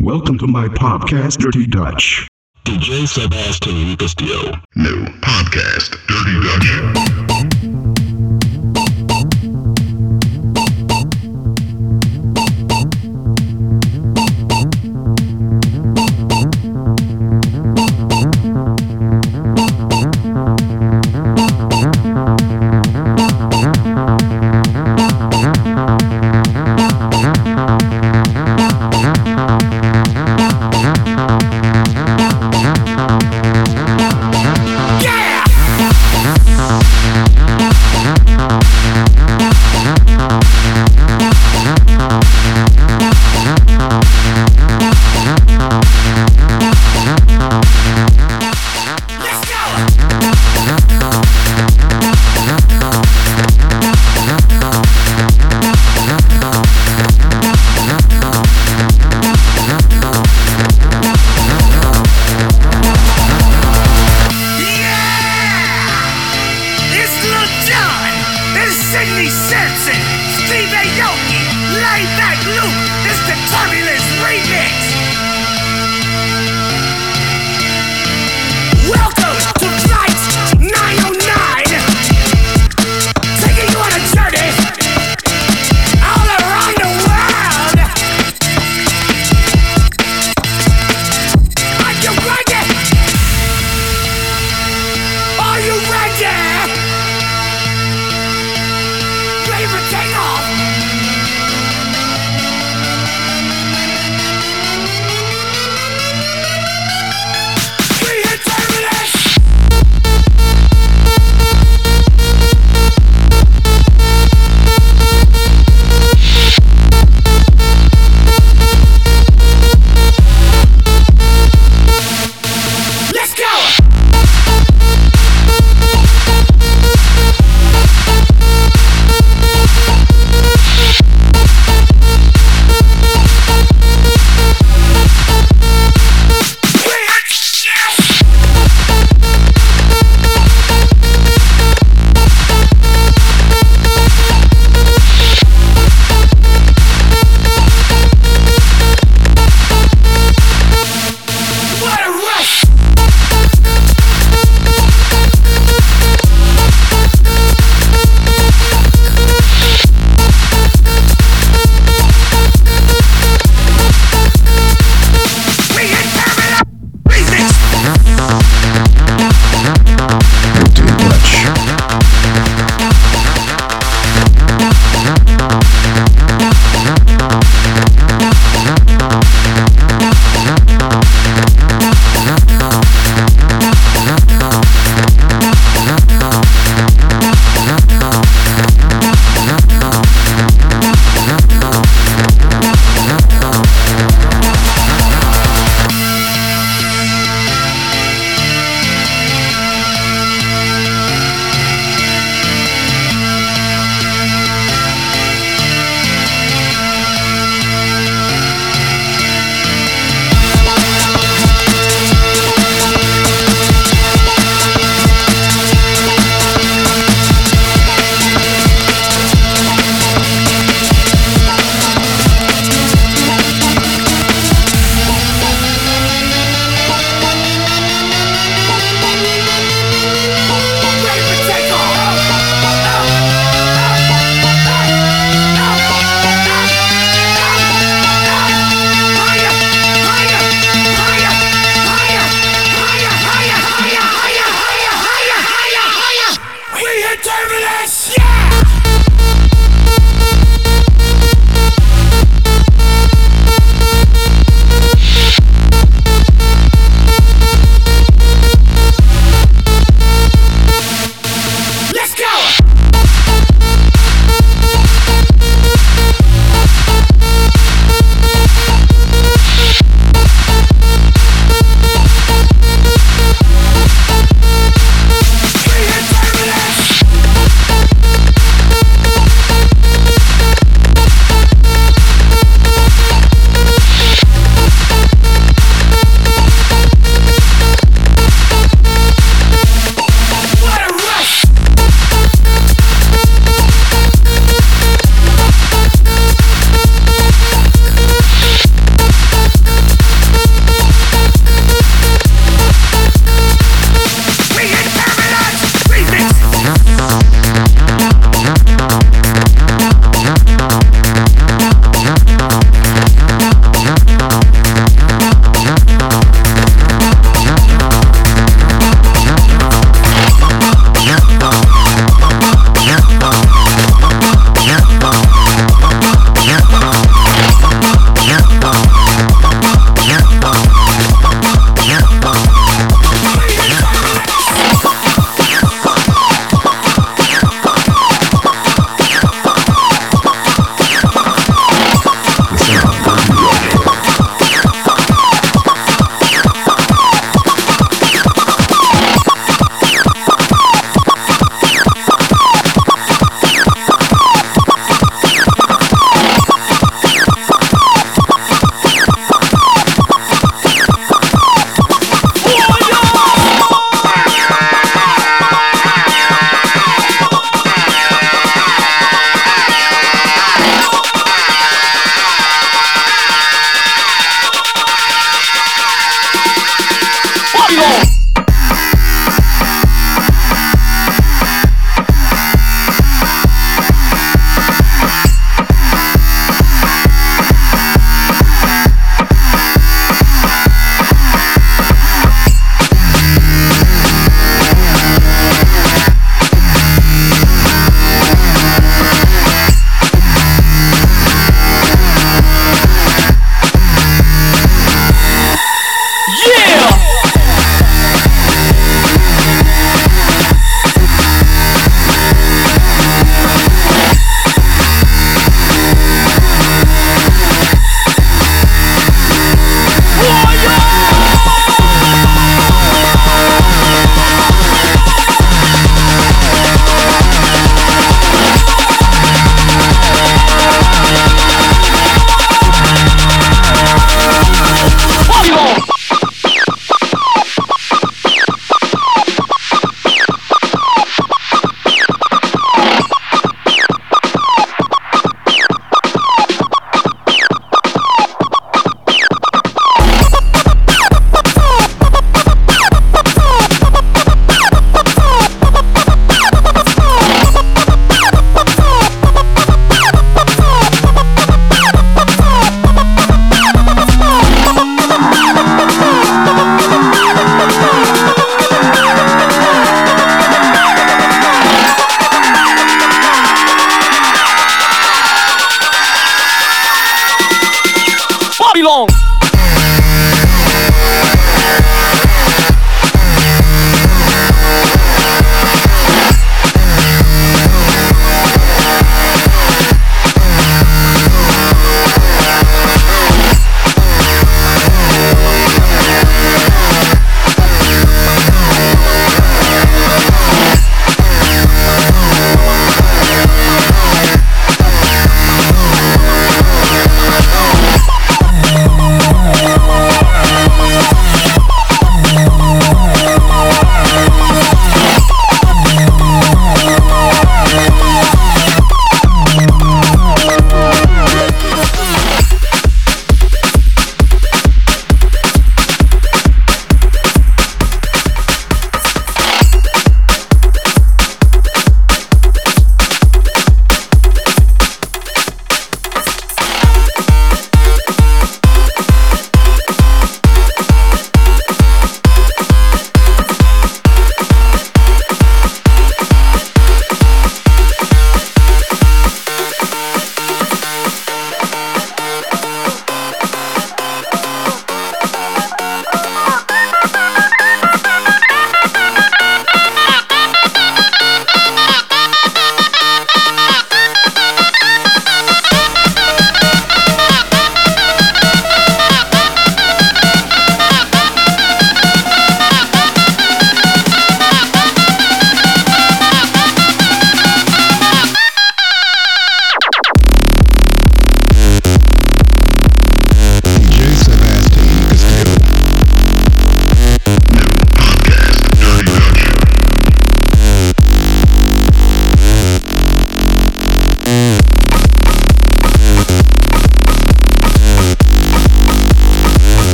Welcome to my podcast, Dirty Dutch. DJ Sebastian Castillo. New podcast, Dirty Dutch.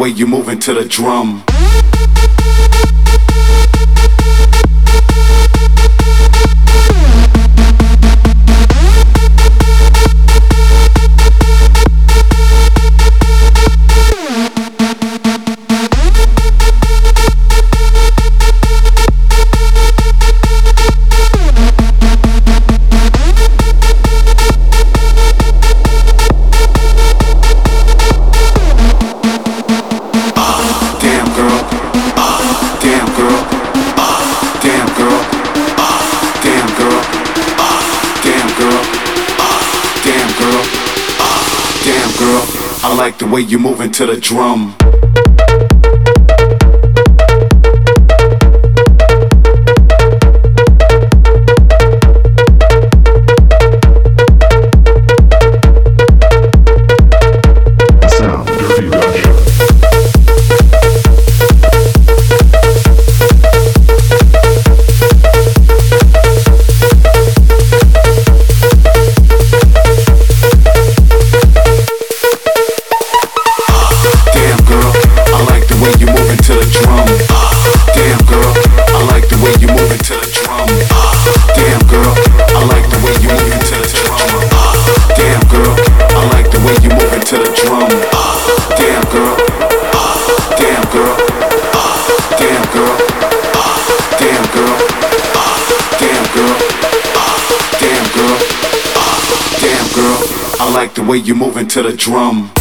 way you moving to the drum. like the way you moving to the drum. way you moving to the drum.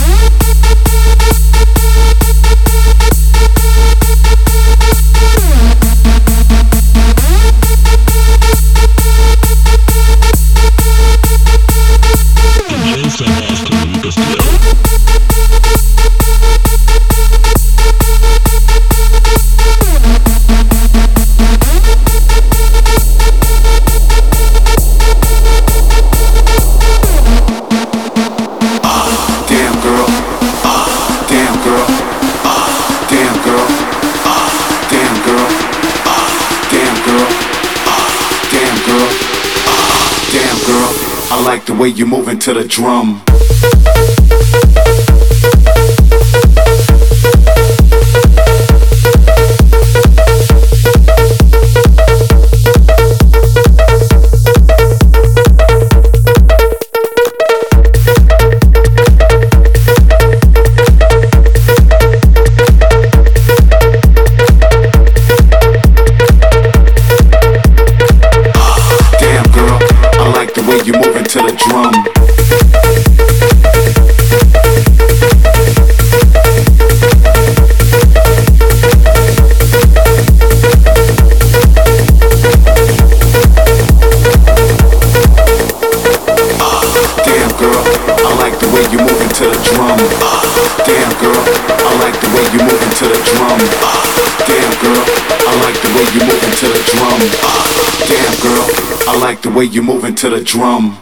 way you're moving to the drum. Damn girl, I like the way you moving to the drum. Damn girl, I like the way you moving to the drum. Damn girl, I like the way you moving to the drum.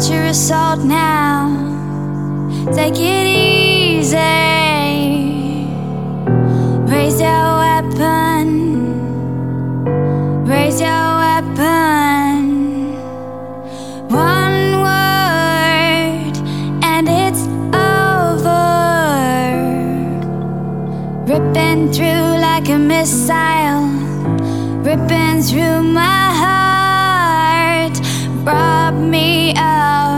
Launch your assault now, take it easy. Raise your weapon, raise your weapon. One word, and it's over. Ripping through like a missile, ripping through my heart. Me of